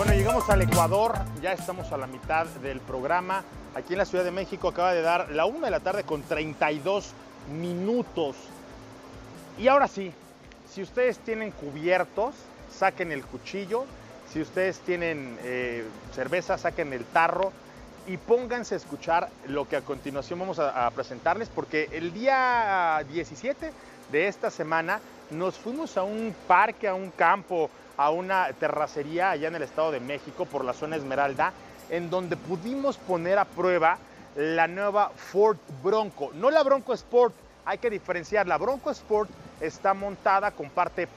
Bueno, llegamos al Ecuador, ya estamos a la mitad del programa. Aquí en la Ciudad de México acaba de dar la una de la tarde con 32 minutos. Y ahora sí, si ustedes tienen cubiertos, saquen el cuchillo. Si ustedes tienen eh, cerveza, saquen el tarro y pónganse a escuchar lo que a continuación vamos a presentarles, porque el día 17 de esta semana nos fuimos a un parque, a un campo, a una terracería allá en el Estado de México por la zona Esmeralda, en donde pudimos poner a prueba la nueva Ford Bronco. No la Bronco Sport, hay que diferenciar. La Bronco Sport está montada, comparte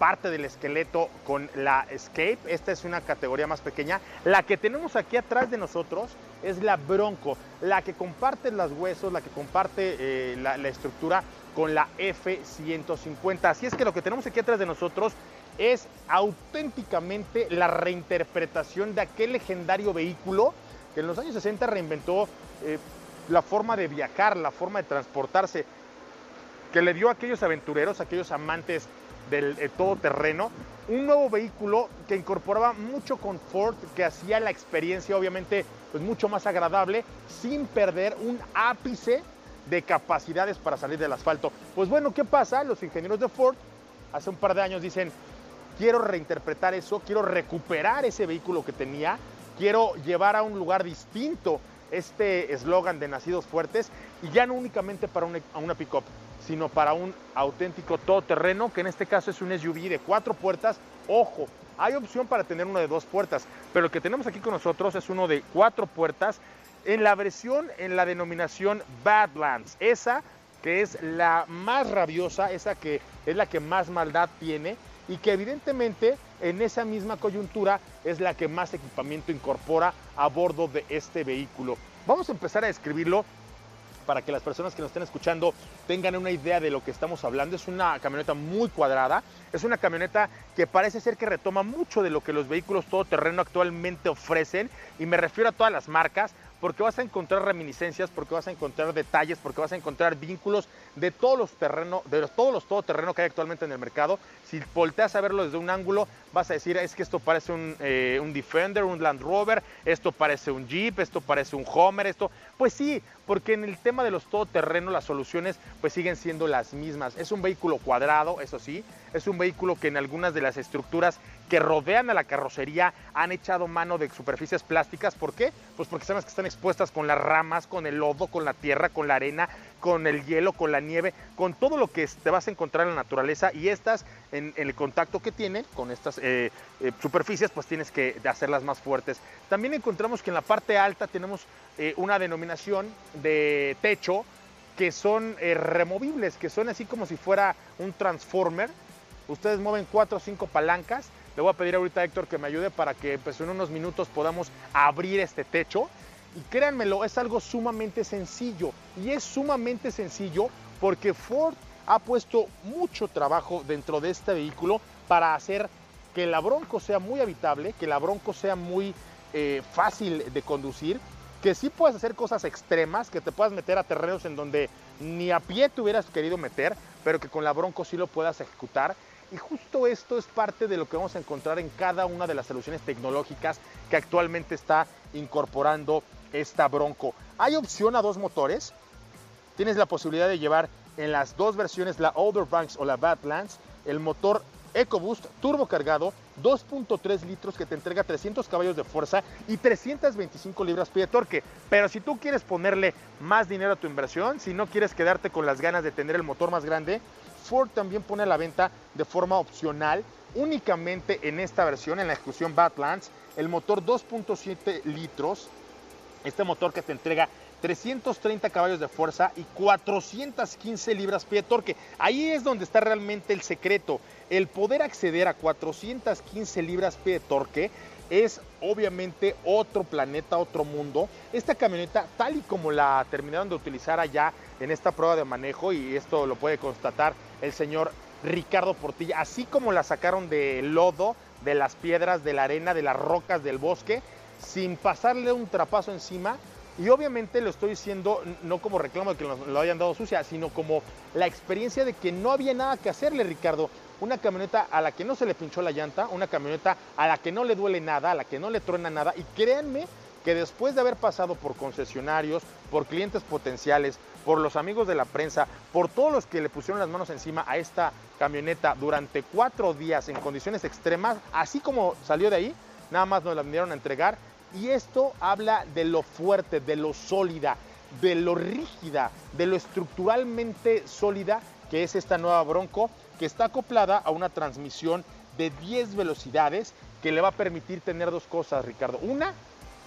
parte del esqueleto con la Escape. Esta es una categoría más pequeña. La que tenemos aquí atrás de nosotros es la Bronco, la que comparte los huesos, la que comparte eh, la, la estructura con la F-150. Así es que lo que tenemos aquí atrás de nosotros es auténticamente la reinterpretación de aquel legendario vehículo que en los años 60 reinventó eh, la forma de viajar, la forma de transportarse, que le dio a aquellos aventureros, a aquellos amantes del eh, todoterreno, un nuevo vehículo que incorporaba mucho confort, que hacía la experiencia obviamente pues, mucho más agradable, sin perder un ápice de capacidades para salir del asfalto. Pues bueno, ¿qué pasa? Los ingenieros de Ford hace un par de años dicen, quiero reinterpretar eso, quiero recuperar ese vehículo que tenía, quiero llevar a un lugar distinto este eslogan de Nacidos Fuertes y ya no únicamente para una, una pick-up, sino para un auténtico todoterreno, que en este caso es un SUV de cuatro puertas. Ojo, hay opción para tener uno de dos puertas, pero el que tenemos aquí con nosotros es uno de cuatro puertas en la versión, en la denominación Badlands. Esa que es la más rabiosa, esa que es la que más maldad tiene y que evidentemente en esa misma coyuntura es la que más equipamiento incorpora a bordo de este vehículo. Vamos a empezar a describirlo para que las personas que nos estén escuchando tengan una idea de lo que estamos hablando. Es una camioneta muy cuadrada, es una camioneta que parece ser que retoma mucho de lo que los vehículos todoterreno actualmente ofrecen y me refiero a todas las marcas porque vas a encontrar reminiscencias, porque vas a encontrar detalles, porque vas a encontrar vínculos de todos los terrenos, de todos los todoterreno que hay actualmente en el mercado. Si volteas a verlo desde un ángulo, vas a decir, es que esto parece un, eh, un Defender, un Land Rover, esto parece un Jeep, esto parece un Homer, esto... Pues sí, porque en el tema de los todoterreno las soluciones pues siguen siendo las mismas. Es un vehículo cuadrado, eso sí, es un vehículo que en algunas de las estructuras que rodean a la carrocería han echado mano de superficies plásticas. ¿Por qué? Pues porque sabes que están expuestas con las ramas, con el lodo, con la tierra, con la arena, con el hielo, con la nieve, con todo lo que te vas a encontrar en la naturaleza y estas, en, el contacto que tienen con estas eh, eh, superficies, pues tienes que hacerlas más fuertes. También encontramos que en la parte alta tenemos eh, una denominación de techo que son removibles, que son así como si fuera un transformer. Ustedes mueven cuatro o cinco palancas. Le voy a pedir ahorita a Héctor que me ayude para que pues, en unos minutos podamos abrir este techo. Y créanmelo, es algo sumamente sencillo. Y es sumamente sencillo porque Ford ha puesto mucho trabajo dentro de este vehículo para hacer que la Bronco sea muy habitable, que la Bronco sea muy eh, fácil de conducir, que sí puedes hacer cosas extremas, que te puedas meter a terrenos en donde ni a pie te hubieras querido meter, pero que con la Bronco sí lo puedas ejecutar. Y justo esto es parte de lo que vamos a encontrar en cada una de las soluciones tecnológicas que actualmente está incorporando esta Bronco. Hay opción a dos motores. Tienes la posibilidad de llevar en las dos versiones, la Outer Banks o la Badlands, el motor EcoBoost turbo cargado 2.3 litros que te entrega 300 caballos de fuerza y 325 libras-pie de torque. Pero si tú quieres ponerle más dinero a tu inversión, si no quieres quedarte con las ganas de tener el motor más grande, Ford también pone a la venta de forma opcional únicamente en esta versión, en la ejecución Badlands, el motor 2.7 litros, este motor que te entrega 330 caballos de fuerza y 415 libras-pie de torque. Ahí es donde está realmente el secreto. El poder acceder a 415 libras-pie de torque es obviamente otro planeta, otro mundo. Esta camioneta, tal y como la terminaron de utilizar allá en esta prueba de manejo, y esto lo puede constatar el señor Ricardo Portilla, así como la sacaron del lodo, de las piedras, de la arena, de las rocas del bosque, sin pasarle un trapazo encima, y obviamente lo estoy diciendo no como reclamo de que nos lo hayan dado sucia, sino como la experiencia de que no había nada que hacerle, Ricardo. una camioneta a la que no se le pinchó la llanta, una camioneta a la que no le duele nada, a la que no le truena nada. Y créanme que después de haber pasado por concesionarios, por clientes potenciales, por los amigos de la prensa, por todos los que le pusieron las manos encima a esta camioneta durante cuatro días en condiciones extremas, así como salió de ahí, nada más nos la vinieron a entregar. Y esto habla de lo fuerte, de lo sólida, de lo rígida, de lo estructuralmente sólida que es esta nueva Bronco, que está acoplada a una transmisión de 10 velocidades que le va a permitir tener dos cosas, Ricardo. Una,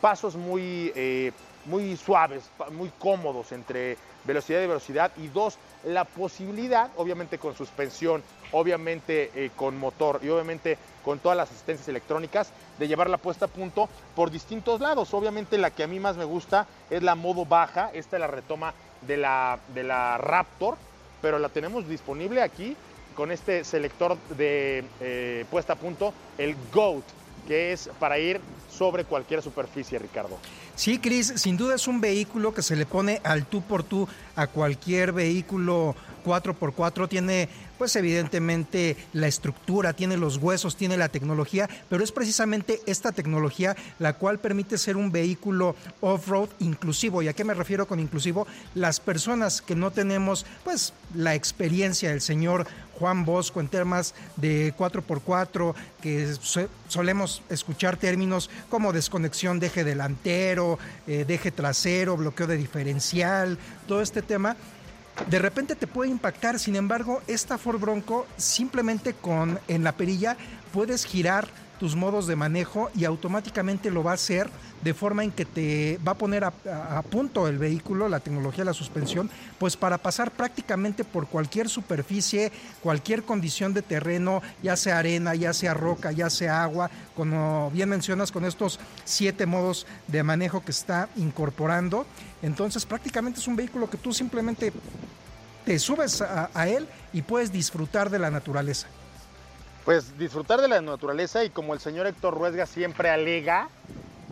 pasos muy, eh, muy suaves, muy cómodos entre velocidad y velocidad. Y dos, la posibilidad, obviamente con suspensión, obviamente eh, con motor y obviamente con todas las asistencias electrónicas, de llevar la puesta a punto por distintos lados. Obviamente la que a mí más me gusta es la modo baja, esta es la retoma de la, de la Raptor, pero la tenemos disponible aquí con este selector de eh, puesta a punto, el GOAT, que es para ir sobre cualquier superficie, Ricardo. Sí, Cris, sin duda es un vehículo que se le pone al tú por tú a cualquier vehículo 4x4. Tiene, pues evidentemente, la estructura, tiene los huesos, tiene la tecnología, pero es precisamente esta tecnología la cual permite ser un vehículo off-road inclusivo. ¿Y a qué me refiero con inclusivo? Las personas que no tenemos, pues, la experiencia del señor Juan Bosco en temas de 4x4, que solemos escuchar términos como desconexión de eje delantero, eh, de eje trasero, bloqueo de diferencial, todo este tema. De repente te puede impactar, sin embargo, esta Ford Bronco simplemente con en la perilla puedes girar tus modos de manejo y automáticamente lo va a hacer de forma en que te va a poner a, punto el vehículo, la tecnología la suspensión, pues para pasar prácticamente por cualquier superficie, cualquier condición de terreno, ya sea arena, ya sea roca, ya sea agua, como bien mencionas con estos siete modos de manejo que está incorporando. Entonces prácticamente es un vehículo que tú simplemente te subes a él y puedes disfrutar de la naturaleza pues disfrutar de la naturaleza y como el señor Héctor Ruesga siempre alega,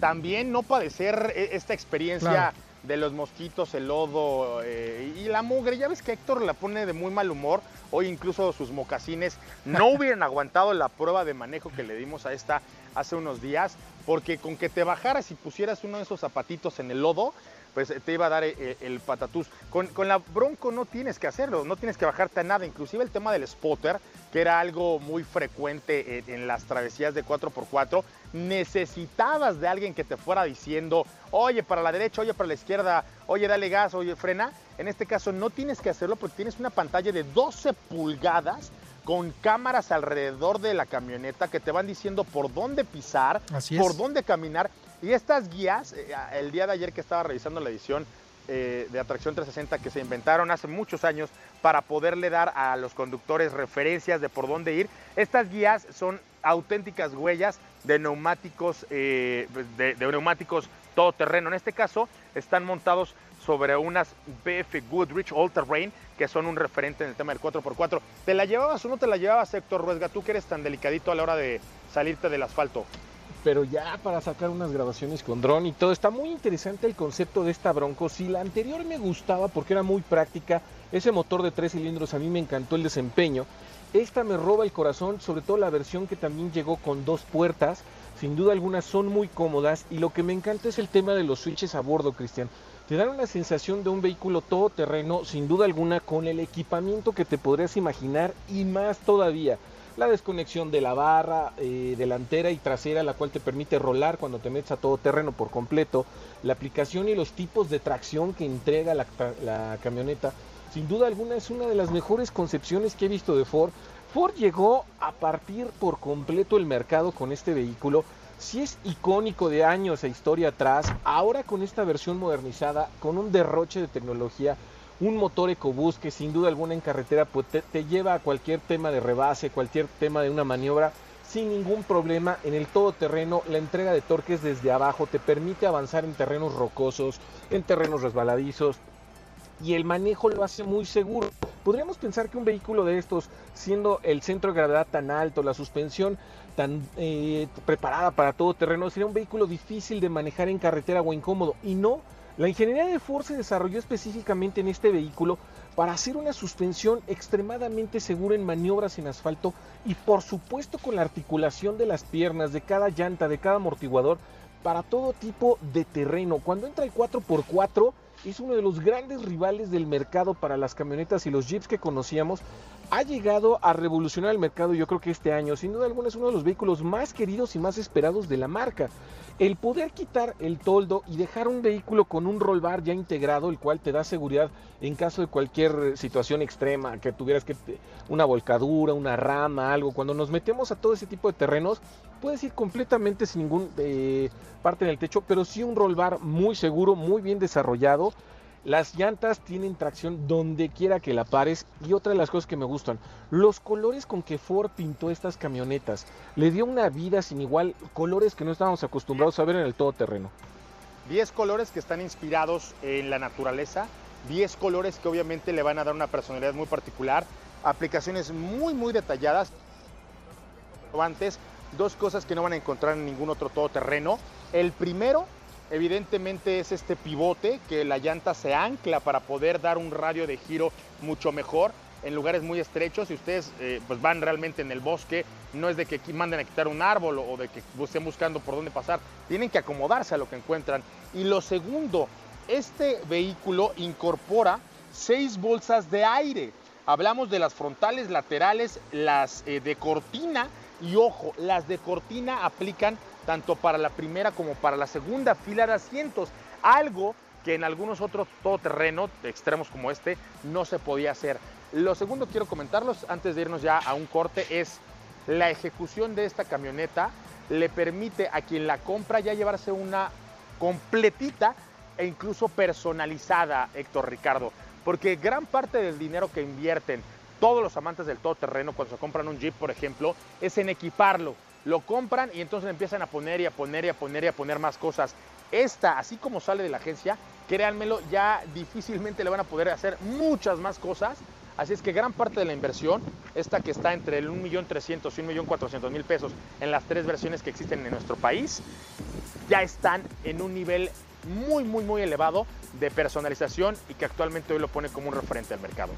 también no padecer e, esta experiencia de los mosquitos, el lodo eh, la mugre. Ya ves que Héctor la pone de muy mal humor. Hoy incluso sus mocasines no hubieran aguantado la prueba de manejo que le dimos a esta hace unos días, porque con que te bajaras y pusieras uno de esos zapatitos en el lodo, pues te iba a dar eh, eh, el, patatús. Con, la Bronco no tienes que hacerlo, no tienes que bajarte a nada. Inclusive el tema del spotter, que era algo muy frecuente en, las travesías de 4x4, necesitabas de alguien que te fuera diciendo, oye, para la derecha, oye, para la izquierda, oye, dale gas, oye, frena. En este caso no tienes que hacerlo porque tienes una pantalla de 12 pulgadas con cámaras alrededor de la camioneta que te van diciendo por dónde pisar, por dónde caminar. Y estas guías, eh, el día de ayer que estaba revisando la edición eh, de Atracción 360 que se inventaron hace muchos años para poderle dar a los conductores referencias de por dónde ir, estas guías son auténticas huellas de neumáticos, eh, de, de neumáticos todoterreno. En este caso están montados sobre unas BF Goodrich All Terrain, que son un referente en el tema del 4x4. ¿Te la llevabas o no te la llevabas, Héctor Ruesga? Tú que eres tan delicadito a la hora de salirte del asfalto. Pero ya para sacar unas grabaciones con dron y todo. Está muy interesante el concepto de esta Bronco. Si la anterior me gustaba porque era muy práctica, ese motor de tres cilindros a mí me encantó el desempeño. Esta me roba el corazón, sobre todo la versión que también llegó con dos puertas. Sin duda alguna son muy cómodas y lo que me encanta es el tema de los switches a bordo, Cristian te dan una sensación de un vehículo todoterreno, sin duda alguna, con el equipamiento que te podrías imaginar y más todavía. La desconexión de la barra eh, delantera y trasera, la cual te permite rolar cuando te metes a todoterreno por completo. La aplicación y los tipos de tracción que entrega la, la camioneta. Sin duda alguna es una de las mejores concepciones que he visto de Ford. Ford llegó a partir por completo el mercado con este vehículo si es icónico de años e historia atrás, ahora con esta versión modernizada, con un derroche de tecnología, un motor EcoBoost que sin duda alguna en carretera pues, te, lleva a cualquier tema de rebase, cualquier tema de una maniobra sin ningún problema en el todoterreno. La entrega de torques desde abajo te permite avanzar en terrenos rocosos, en terrenos resbaladizos y el manejo lo hace muy seguro. Podríamos pensar que un vehículo de estos, siendo el centro de gravedad tan alto, la suspensión tan eh, preparada para todo terreno, sería un vehículo difícil de manejar en carretera o incómodo. Y no, la ingeniería de Ford se desarrolló específicamente en este vehículo para hacer una suspensión extremadamente segura en maniobras en asfalto y por supuesto con la articulación de las piernas, de cada llanta, de cada amortiguador, para todo tipo de terreno. Cuando entra el 4x4 es uno de los grandes rivales del mercado para las camionetas y los jeeps que conocíamos. Ha llegado a revolucionar el mercado yo creo que este año. Sin duda alguna es uno de los vehículos más queridos y más esperados de la marca. El poder quitar el toldo y dejar un vehículo con un roll bar ya integrado, el cual te da seguridad en caso de cualquier situación extrema, que tuvieras que una volcadura, una rama, algo. Cuando nos metemos a todo ese tipo de terrenos, puedes ir completamente sin ningún eh, parte en el techo, pero sí un roll bar muy seguro, muy bien desarrollado las llantas tienen tracción donde quiera que la pares y otra de las cosas que me gustan, los colores con que Ford pintó estas camionetas. Le dio una vida sin igual, colores que no estábamos acostumbrados a ver en el todoterreno. 10 colores que están inspirados en la naturaleza, 10 colores que obviamente le van a dar una personalidad muy particular, aplicaciones muy muy detalladas. Antes, dos cosas que no van a encontrar en ningún otro todoterreno. El primero Evidentemente es este pivote que la llanta se ancla para poder dar un radio de giro mucho mejor en lugares muy estrechos. Si ustedes eh, pues van realmente en el bosque, no es de que manden a quitar un árbol o de que estén buscando por dónde pasar. Tienen que acomodarse a lo que encuentran. Y lo segundo, este vehículo incorpora seis bolsas de aire. Hablamos de las frontales, laterales, las eh, de cortina y ojo, las de cortina aplican tanto para la primera como para la segunda fila de asientos, algo que en algunos otros todoterrenos extremos como este no se podía hacer. Lo segundo quiero comentarlos antes de irnos ya a un corte es la ejecución de esta camioneta le permite a quien la compra ya llevarse una completita e incluso personalizada, Héctor Ricardo, porque gran parte del dinero que invierten todos los amantes del todoterreno cuando se compran un Jeep, por ejemplo, es en equiparlo, lo compran y entonces empiezan a poner y a poner y a poner y a poner más cosas. Esta, así como sale de la agencia, créanmelo, ya difícilmente le van a poder hacer muchas más cosas. Así es que gran parte de la inversión, esta que está entre el 1.300.000 y 1.400.000 pesos en las tres versiones que existen en nuestro país, ya están en un nivel muy, muy, muy elevado de personalización y que actualmente hoy lo pone como un referente al mercado.